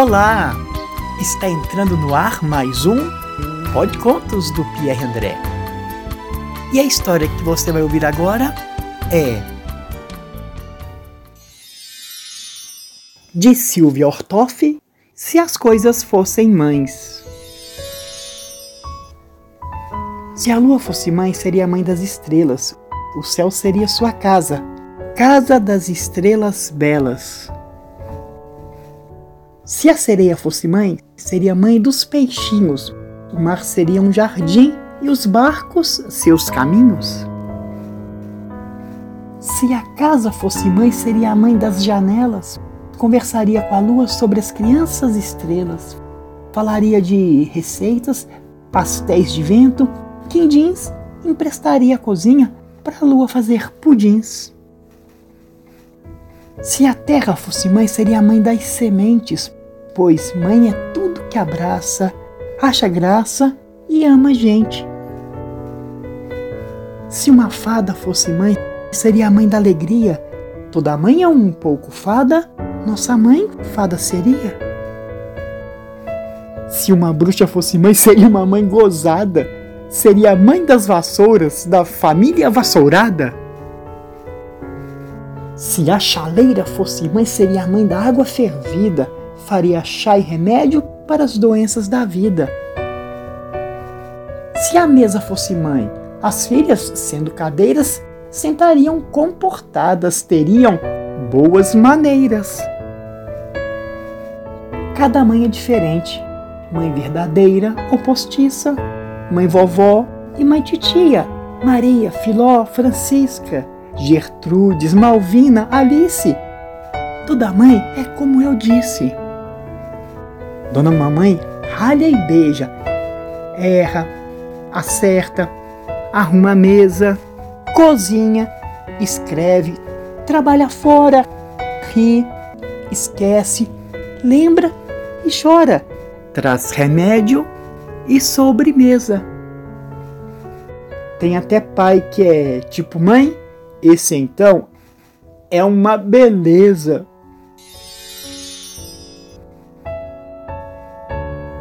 Olá! Está entrando no ar mais um Pode Contos do Pierre André. E a história que você vai ouvir agora é de Silvia Ortoff, Se as coisas fossem mães. Se a lua fosse mãe, seria a mãe das estrelas. O céu seria sua casa, casa das estrelas belas. Se a sereia fosse mãe, seria mãe dos peixinhos. O mar seria um jardim e os barcos seus caminhos. Se a casa fosse mãe, seria a mãe das janelas. Conversaria com a lua sobre as crianças estrelas. Falaria de receitas, pastéis de vento, quindins, emprestaria a cozinha para a lua fazer pudins. Se a terra fosse mãe, seria a mãe das sementes, pois mãe é tudo que abraça, acha graça e ama a gente. Se uma fada fosse mãe, seria a mãe da alegria. Toda mãe é um pouco fada, nossa mãe fada seria. Se uma bruxa fosse mãe, seria uma mãe gozada. Seria a mãe das vassouras, da família vassourada. Se a chaleira fosse mãe, seria a mãe da água fervida faria chá e remédio para as doenças da vida. Se a mesa fosse mãe, as filhas, sendo cadeiras, sentariam comportadas, teriam boas maneiras. Cada mãe é diferente. Mãe verdadeira ou postiça, mãe vovó e mãe titia, Maria, Filó, Francisca, Gertrudes, Malvina, Alice. Toda mãe é como eu disse. Dona Mamãe ralha e beija, erra, acerta, arruma a mesa, cozinha, escreve, trabalha fora, ri, esquece, lembra e chora, traz remédio e sobremesa. Tem até pai que é tipo mãe, esse então é uma beleza.